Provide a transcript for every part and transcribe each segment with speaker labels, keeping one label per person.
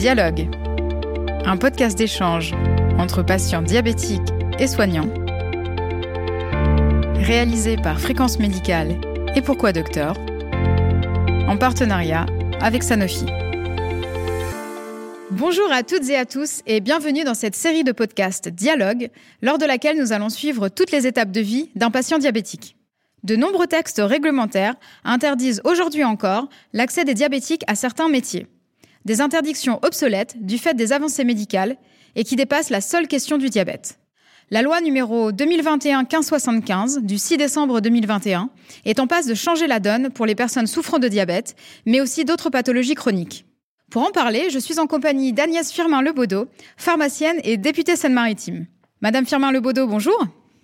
Speaker 1: Dialogue, un podcast d'échange entre patients diabétiques et soignants, réalisé par Fréquence Médicale et Pourquoi Docteur, en partenariat avec Sanofi. Bonjour à toutes et à tous et bienvenue dans cette série de podcasts Dialogue, lors de laquelle nous allons suivre toutes les étapes de vie d'un patient diabétique. De nombreux textes réglementaires interdisent aujourd'hui encore l'accès des diabétiques à certains métiers. Des interdictions obsolètes du fait des avancées médicales et qui dépassent la seule question du diabète. La loi numéro 2021-1575 du 6 décembre 2021 est en passe de changer la donne pour les personnes souffrant de diabète, mais aussi d'autres pathologies chroniques. Pour en parler, je suis en compagnie d'Agnès Firmin-Lebaudot, pharmacienne et députée Seine-Maritime. Madame Firmin-Lebaudot, bonjour.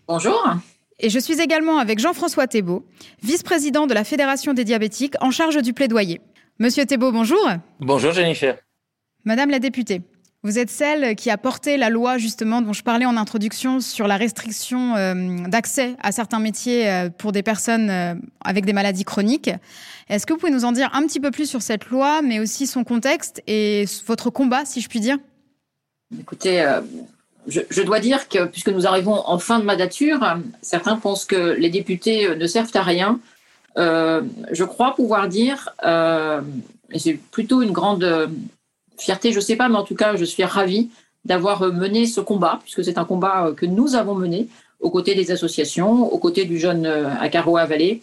Speaker 2: Bonjour.
Speaker 1: Et je suis également avec Jean-François Thébault, vice-président de la Fédération des diabétiques en charge du plaidoyer. Monsieur Thébault, bonjour.
Speaker 3: Bonjour Jennifer.
Speaker 1: Madame la députée, vous êtes celle qui a porté la loi justement dont je parlais en introduction sur la restriction euh, d'accès à certains métiers euh, pour des personnes euh, avec des maladies chroniques. Est-ce que vous pouvez nous en dire un petit peu plus sur cette loi, mais aussi son contexte et votre combat, si je puis dire?
Speaker 2: Écoutez, je, dois dire que puisque nous arrivons en fin de mandature, certains pensent que les députés ne servent à rien. Euh, je crois pouvoir dire, euh, et c'est plutôt une grande fierté, je ne sais pas, mais en tout cas, je suis ravie d'avoir mené ce combat, puisque c'est un combat que nous avons mené aux côtés des associations, aux côtés du jeune Acaro Vallée,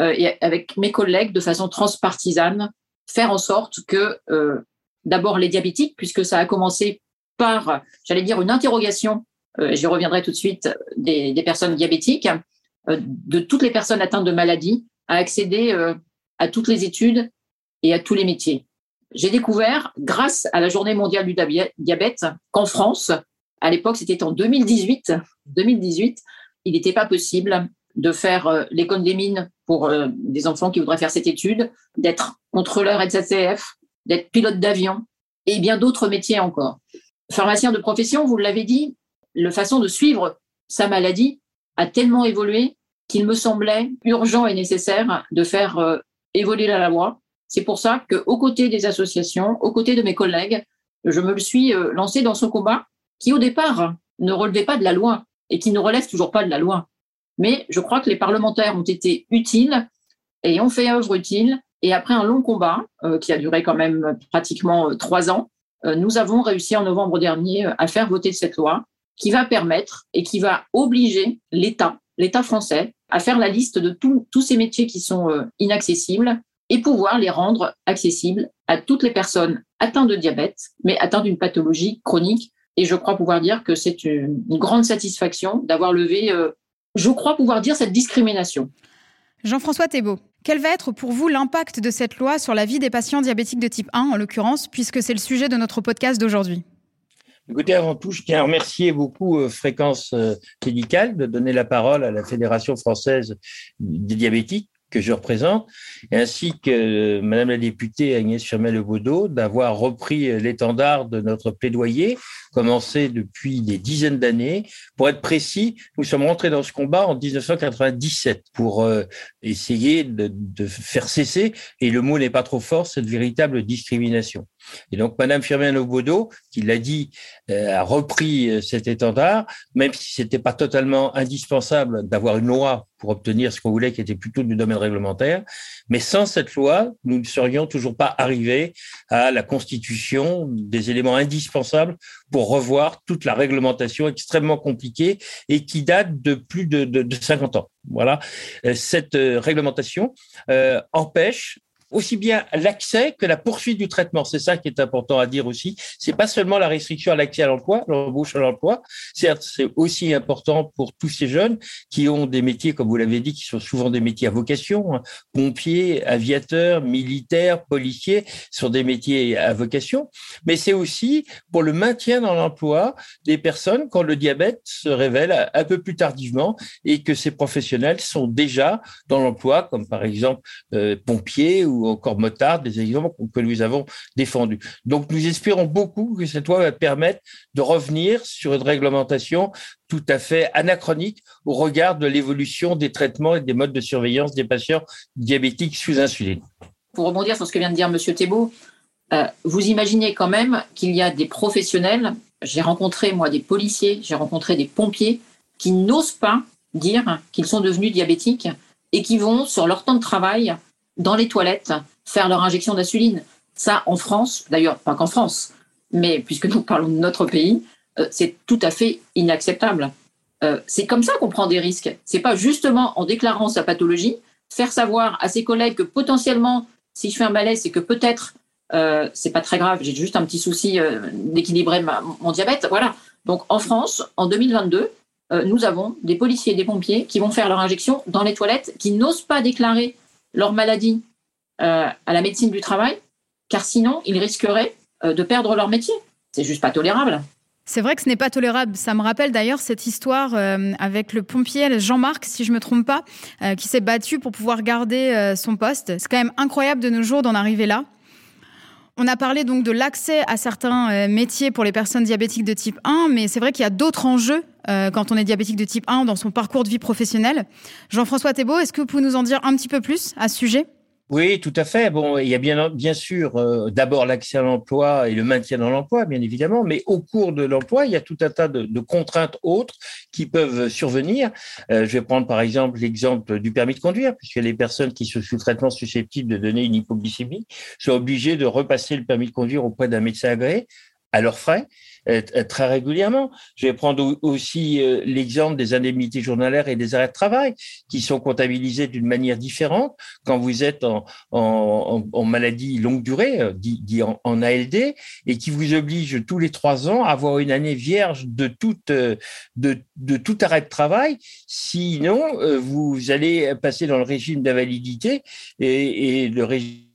Speaker 2: euh, et avec mes collègues de façon transpartisane, faire en sorte que d'abord les diabétiques, puisque ça a commencé par, j'allais dire, une interrogation, euh, j'y reviendrai tout de suite, des, personnes diabétiques, euh, de toutes les personnes atteintes de maladies, à accéder euh, à toutes les études et à tous les métiers. J'ai découvert, grâce à la Journée mondiale du diabète, qu'en France, à l'époque, c'était en 2018, 2018, il n'était pas possible de faire l'école des mines pour des enfants qui voudraient faire cette étude, d'être contrôleur SACF, d'être pilote d'avion et bien d'autres métiers encore pharmacien de profession, vous l'avez dit, la façon de suivre sa maladie a tellement évolué qu'il me semblait urgent et nécessaire de faire euh, évoluer la loi. C'est pour ça qu'aux côtés des associations, aux côtés de mes collègues, je me suis euh, lancé dans ce combat qui, au départ, ne relevait pas de la loi et qui ne relève toujours pas de la loi. Mais je crois que les parlementaires ont été utiles et ont fait œuvre utile. Et après un long combat, euh, qui a duré quand même pratiquement trois ans, euh, nous avons réussi en novembre dernier euh, à faire voter cette loi qui va permettre et qui va obliger l'État, l'État français, à faire la liste de tous ces métiers qui sont euh, inaccessibles et pouvoir les rendre accessibles à toutes les personnes atteintes de diabète, mais atteintes d'une pathologie chronique. Et je crois pouvoir dire que c'est une, grande satisfaction d'avoir levé, je crois pouvoir dire, cette discrimination.
Speaker 1: Jean-François Thébault, quel va être pour vous l'impact de cette loi sur la vie des patients diabétiques de type 1, en l'occurrence, puisque c'est le sujet de notre podcast d'aujourd'hui?
Speaker 3: Écoutez, avant tout, je tiens à remercier beaucoup euh, Fréquence euh, Médicale de donner la parole à la Fédération française des diabétiques que je représente, ainsi que euh, Madame la députée Agnès Firmin-Lebaudot d'avoir repris l'étendard de notre plaidoyer, commencé depuis des dizaines d'années. Pour être précis, nous sommes rentrés dans ce combat en 1997 pour essayer de faire cesser, et le mot n'est pas trop fort, cette véritable discrimination. Et donc, Madame Firmin Obodo, qui l'a dit, euh, a repris euh, cet étendard, même si c'était pas totalement indispensable d'avoir une loi pour obtenir ce qu'on voulait, qui était plutôt du domaine réglementaire. Mais sans cette loi, nous ne serions toujours pas arrivés à la constitution des éléments indispensables pour revoir toute la réglementation extrêmement compliquée et qui date de plus de, de, de 50 ans. Voilà. Euh, cette réglementation empêche aussi bien l'accès que la poursuite du traitement. C'est ça qui est important à dire aussi. C'est pas seulement la restriction à l'accès à l'emploi, l'embauche à l'emploi. Certes, c'est aussi important pour tous ces jeunes qui ont des métiers, comme vous l'avez dit, qui sont souvent des métiers à vocation. Hein. Pompiers, aviateurs, militaires, policiers sont des métiers à vocation. Mais c'est aussi pour le maintien dans l'emploi des personnes quand le diabète se révèle un peu plus tardivement et que ces professionnels sont déjà dans l'emploi, comme par exemple euh, pompiers ou encore motard, des exemples que nous avons défendus. Donc, nous espérons beaucoup que cette loi va permettre de revenir sur une réglementation tout à fait anachronique au regard de l'évolution des traitements et des modes de surveillance des patients diabétiques sous insuline.
Speaker 2: Pour rebondir sur ce que vient de dire M. Thébault, vous imaginez quand même qu'il y a des professionnels, j'ai rencontré moi des policiers, j'ai rencontré des pompiers qui n'osent pas dire qu'ils sont devenus diabétiques et qui vont sur leur temps de travail dans les toilettes faire leur injection d'insuline. Ça, en France, d'ailleurs, pas qu'en France, mais puisque nous parlons de notre pays, euh, c'est tout à fait inacceptable. Euh, c'est comme ça qu'on prend des risques. C'est pas justement en déclarant sa pathologie, faire savoir à ses collègues que potentiellement, si je fais un malaise, c'est que peut-être euh, c'est pas très grave, j'ai juste un petit souci euh, d'équilibrer mon diabète. Voilà. Donc en France, en 2022, nous avons des policiers et des pompiers qui vont faire leur injection dans les toilettes, qui n'osent pas déclarer leur maladie à la médecine du travail, car sinon ils risqueraient de perdre leur métier. C'est juste pas tolérable.
Speaker 1: C'est vrai que ce n'est pas tolérable. Ça me rappelle d'ailleurs cette histoire euh, avec le pompier Jean-Marc, si je me trompe pas, euh, qui s'est battu pour pouvoir garder euh, son poste. C'est quand même incroyable de nos jours d'en arriver là. On a parlé donc de l'accès à certains métiers pour les personnes diabétiques de type 1, mais c'est vrai qu'il y a d'autres enjeux quand on est diabétique de type 1 dans son parcours de vie professionnelle. Jean-François Thébault, est-ce que vous pouvez nous en dire un petit peu plus à ce sujet?
Speaker 3: Oui, tout à fait. Bon, il y a bien, bien sûr euh, d'abord l'accès à l'emploi et le maintien dans l'emploi, bien évidemment, mais au cours de l'emploi, il y a tout un tas de, contraintes autres qui peuvent survenir. Euh, je vais prendre par exemple l'exemple du permis de conduire, puisque les personnes qui sont sous traitement susceptibles de donner une hypoglycémie sont obligées de repasser le permis de conduire auprès d'un médecin agréé à leurs frais. Euh, très régulièrement. Je vais prendre aussi euh, l'exemple des indemnités journalières et des arrêts de travail qui sont comptabilisés d'une manière différente quand vous êtes en, en, en maladie longue durée, euh, dit, dit en, en, ALD, et qui vous oblige tous les trois ans à avoir une année vierge de toute de, de tout arrêt de travail. Sinon, vous allez passer dans le régime d'invalidité et, et le régime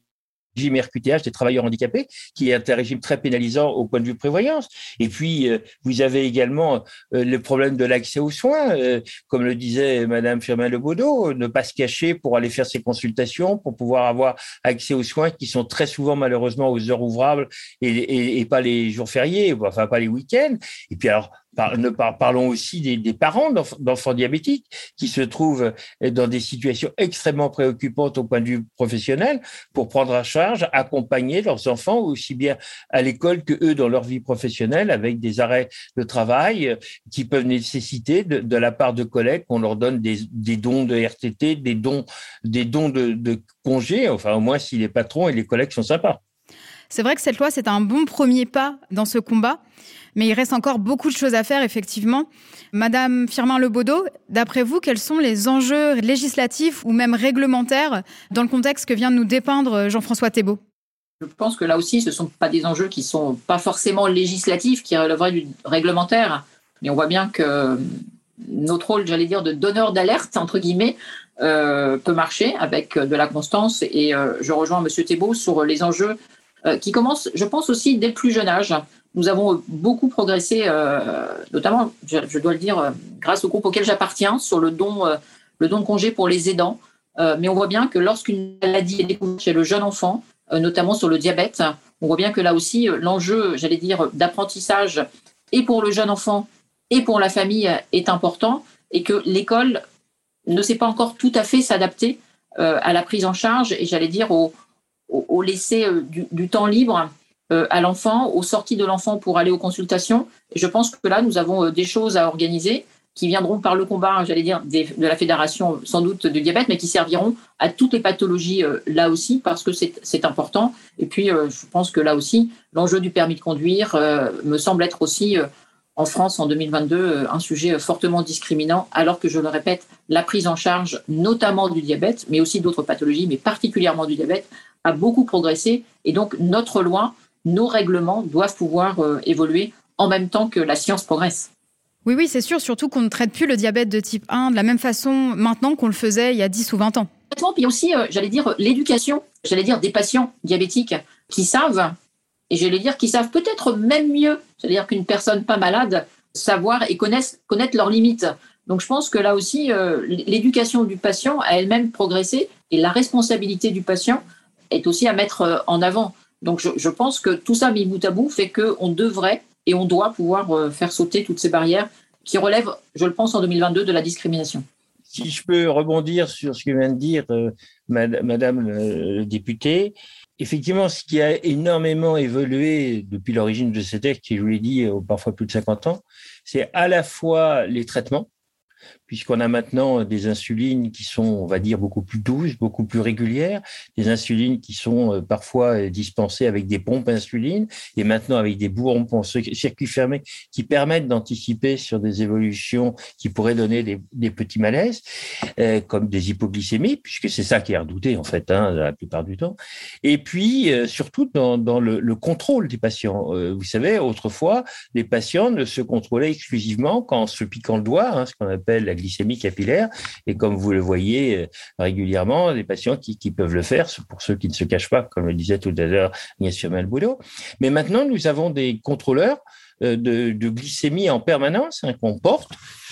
Speaker 3: régime RQTH des travailleurs handicapés, qui est un régime très pénalisant au point de vue prévoyance. Et puis, euh, vous avez également euh, le problème de l'accès aux soins, euh, comme le disait Madame Firmin Lebaudot, ne pas se cacher pour aller faire ses consultations, pour pouvoir avoir accès aux soins qui sont très souvent malheureusement aux heures ouvrables et, et, et pas les jours fériés, enfin pas les week-ends. Et puis alors, parlons aussi des, parents d'enfants diabétiques qui se trouvent dans des situations extrêmement préoccupantes au point de vue professionnel pour prendre en charge, accompagner leurs enfants aussi bien à l'école que eux dans leur vie professionnelle avec des arrêts de travail qui peuvent nécessiter de, la part de collègues qu'on leur donne des, dons de RTT, des dons, de congés, enfin au moins si les patrons et les collègues sont sympas.
Speaker 1: C'est vrai que cette loi, c'est un bon premier pas dans ce combat, mais il reste encore beaucoup de choses à faire, effectivement. Madame Firmin Lebaudot, d'après vous, quels sont les enjeux législatifs ou même réglementaires dans le contexte que vient de nous dépeindre Jean-François Thébault?
Speaker 2: Je pense que là aussi, ce ne sont pas des enjeux qui sont pas forcément législatifs, qui relèveraient du réglementaire. Mais on voit bien que notre rôle, j'allais dire, de donneur d'alerte, entre guillemets, euh, peut marcher avec de la constance. Et euh, je rejoins Monsieur Thébault sur les enjeux qui commence, je pense aussi dès le plus jeune âge. Nous avons beaucoup progressé, euh, notamment, je, dois le dire, euh, grâce au groupe auquel j'appartiens, sur le don, le don de congé pour les aidants. mais on voit bien que lorsqu'une maladie est découverte chez le jeune enfant, notamment sur le diabète, on voit bien que là aussi, l'enjeu, j'allais dire, d'apprentissage et pour le jeune enfant et pour la famille est important et que l'école ne sait pas encore tout à fait s'adapter à la prise en charge et j'allais dire au, au, laisser euh, du, temps libre euh, à l'enfant, aux sorties de l'enfant pour aller aux consultations. Je pense que là, nous avons euh, des choses à organiser qui viendront par le combat, j'allais dire, de la fédération sans doute du diabète, mais qui serviront à toutes les pathologies là aussi, parce que c'est important. Et puis, je pense que là aussi, l'enjeu du permis de conduire me semble être aussi, en France en 2022, un sujet fortement discriminant, alors que, je le répète, la prise en charge, notamment du diabète, mais aussi d'autres pathologies, mais particulièrement du diabète, a beaucoup progressé et donc notre loi, nos règlements doivent pouvoir euh, évoluer en même temps que la science progresse.
Speaker 1: Oui, oui, c'est sûr, surtout qu'on ne traite plus le diabète de type 1 de la même façon maintenant qu'on le faisait il y a 10 ou 20 ans.
Speaker 2: Puis aussi, euh, j'allais dire, l'éducation, j'allais dire des patients diabétiques qui savent, et j'allais dire qui savent peut-être même mieux, c'est-à-dire qu'une personne pas malade, savoir et connaissent, connaître leurs limites. Donc je pense que là aussi, euh, l'éducation du patient a elle-même progressé et la responsabilité du patient est aussi à mettre euh, en avant. Donc je, pense que tout ça mis bout à bout fait qu'on devrait et on doit pouvoir euh, faire sauter toutes ces barrières qui relèvent, je le pense, en 2022 de la discrimination
Speaker 3: Si je peux rebondir sur ce que vient de dire euh, Madame le députée, effectivement, ce qui a énormément évolué depuis l'origine de ce texte, qui je vous l'ai dit, parfois plus de 50 ans, c'est à la fois les traitements, puisqu'on a maintenant des insulines qui sont, on va dire, beaucoup plus douces, beaucoup plus régulières, des insulines qui sont euh, parfois euh, dispensées avec des pompes insulines et maintenant avec des bourrons circuits fermés qui permettent d'anticiper sur des évolutions qui pourraient donner des, petits malaises, euh, comme des hypoglycémies, puisque c'est ça qui est redouté en fait, hein, la plupart du temps. Et puis, surtout dans, le, le, contrôle des patients. vous savez, autrefois, les patients ne se contrôlaient exclusivement qu'en se piquant le doigt, hein, ce qu'on appelle la glycémie capillaire. Et comme vous le voyez euh, régulièrement, les patients qui, peuvent le faire, pour ceux qui ne se cachent pas, comme le disait tout à l'heure Agnès Malboulot. Mais maintenant, nous avons des contrôleurs euh, de, glycémie en permanence hein, qu'on porte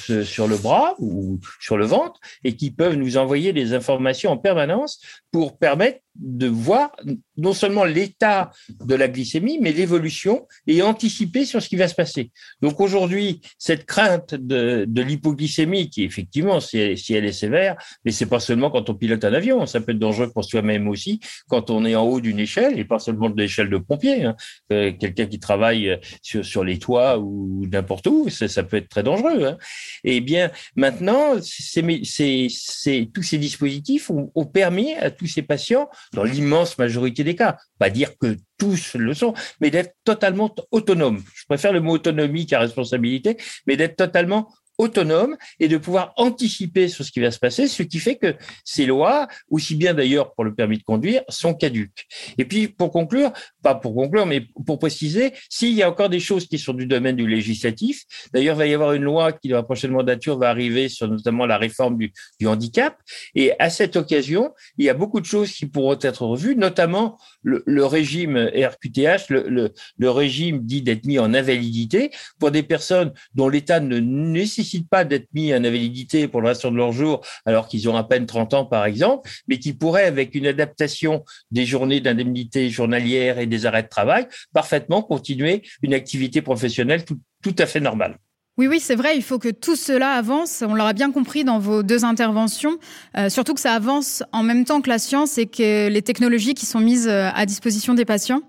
Speaker 3: euh, sur le bras ou sur le ventre et qui peuvent nous envoyer des informations en permanence pour permettre de voir non seulement l'état de la glycémie, mais l'évolution et anticiper sur ce qui va se passer. Donc aujourd'hui, cette crainte de, l'hypoglycémie, qui effectivement, si elle, est sévère, mais c'est pas seulement quand on pilote un avion, ça peut être dangereux pour soi-même aussi quand on est en haut d'une échelle, et pas seulement de l'échelle de pompier. Hein. Euh, quelqu'un qui travaille sur, sur les toits ou n'importe où, ça, ça, peut être très dangereux. Hein. Eh bien, maintenant, tous ces dispositifs ont, permis à tous ces patients dans l'immense majorité des cas. Pas dire que tous le sont, mais d'être totalement autonome. Je préfère le mot autonomie qu'à responsabilité, mais d'être totalement autonome et de pouvoir anticiper sur ce qui va se passer, ce qui fait que ces lois, aussi bien d'ailleurs pour le permis de conduire, sont caduques. Et puis, pour conclure, pas pour conclure, mais pour préciser, s'il y a encore des choses qui sont du domaine du législatif, d'ailleurs, il va y avoir une loi qui, dans la prochaine mandature, va arriver sur notamment la réforme du, handicap. Et à cette occasion, il y a beaucoup de choses qui pourront être revues, notamment le, régime RQTH, le régime dit d'être mis en invalidité pour des personnes dont l'État ne nécessite nécessitent pas d'être mis en invalidité pour le reste de leur jour, alors qu'ils ont à peine 30 ans, par exemple, mais qui pourraient, avec une adaptation des journées d'indemnité journalière et des arrêts de travail, parfaitement continuer une activité professionnelle tout, à fait normale.
Speaker 1: Oui, oui, c'est vrai, il faut que tout cela avance. On l'aura bien compris dans vos deux interventions, euh, surtout que ça avance en même temps que la science et que les technologies qui sont mises euh, à disposition des patients.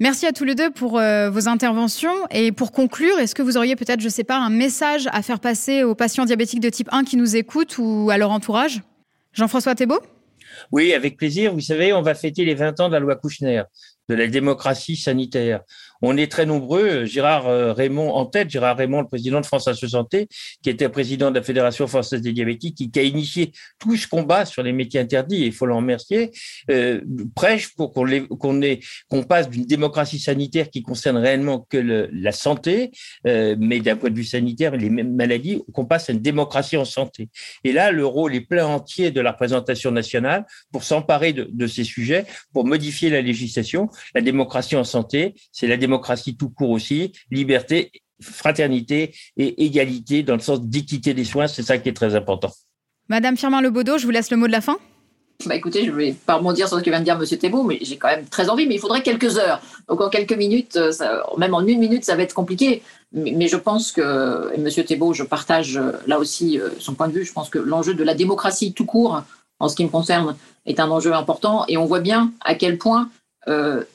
Speaker 1: Merci à tous les deux pour euh, vos interventions. Et pour conclure, est-ce que vous auriez peut-être, je ne sais pas, un message à faire passer aux patients diabétiques de type 1 qui nous écoutent ou à leur entourage? Jean-François Thébault?
Speaker 3: Oui, avec plaisir. Vous savez, on va fêter les 20 ans de la loi Kouchner, de la démocratie sanitaire. On est très nombreux, Gérard euh, Raymond en tête, Gérard Raymond, le président de France Assurance Santé, qui était président de la Fédération française des diabétiques, qui, a initié tout ce combat sur les métiers interdits, et il faut l'en remercier, euh, prêche pour qu'on passe d'une démocratie sanitaire qui concerne réellement que la santé, euh, mais d'un point de vue sanitaire, les mêmes maladies, qu'on passe à une démocratie en santé. Et là, le rôle est plein entier de la représentation nationale pour s'emparer de, de ces sujets, pour modifier la législation. La démocratie en santé, c'est la démocratie démocratie tout court aussi, liberté, fraternité et égalité dans le sens d'équité des soins, c'est ça qui est très important.
Speaker 1: Madame Firmin Lebaudot, je vous laisse le mot de la fin.
Speaker 2: Bah écoutez, je ne vais pas rebondir sur ce que vient de dire Monsieur Thébault, mais j'ai quand même très envie, mais il faudrait quelques heures. Donc en quelques minutes, euh, même en une minute, ça va être compliqué. Mais, je pense que, et Monsieur Thébault, je partage euh, là aussi euh, son point de vue, je pense que l'enjeu de la démocratie tout court, en ce qui me concerne, est un enjeu important. Et on voit bien à quel point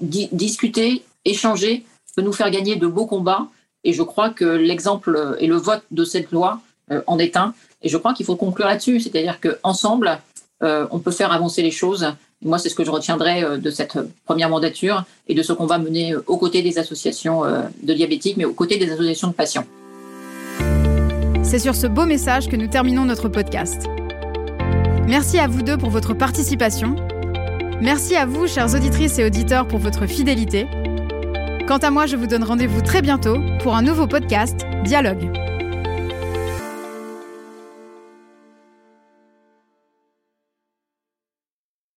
Speaker 2: discuter, échanger, peut nous faire gagner de beaux combats. Et je crois que l'exemple et le vote de cette loi euh, en est un. Et je crois qu'il faut conclure là-dessus. C'est-à-dire qu'ensemble, euh, on peut faire avancer les choses. moi, c'est ce que je retiendrai euh, de cette première mandature et de ce qu'on va mener aux côtés des associations de diabétiques, mais aux côtés des associations de patients.
Speaker 1: C'est sur ce beau message que nous terminons notre podcast. Merci à vous deux pour votre participation. Merci à vous, chères auditrices et auditeurs, pour votre fidélité. Quant à moi, je vous donne rendez-vous très bientôt pour un nouveau podcast, Dialogue.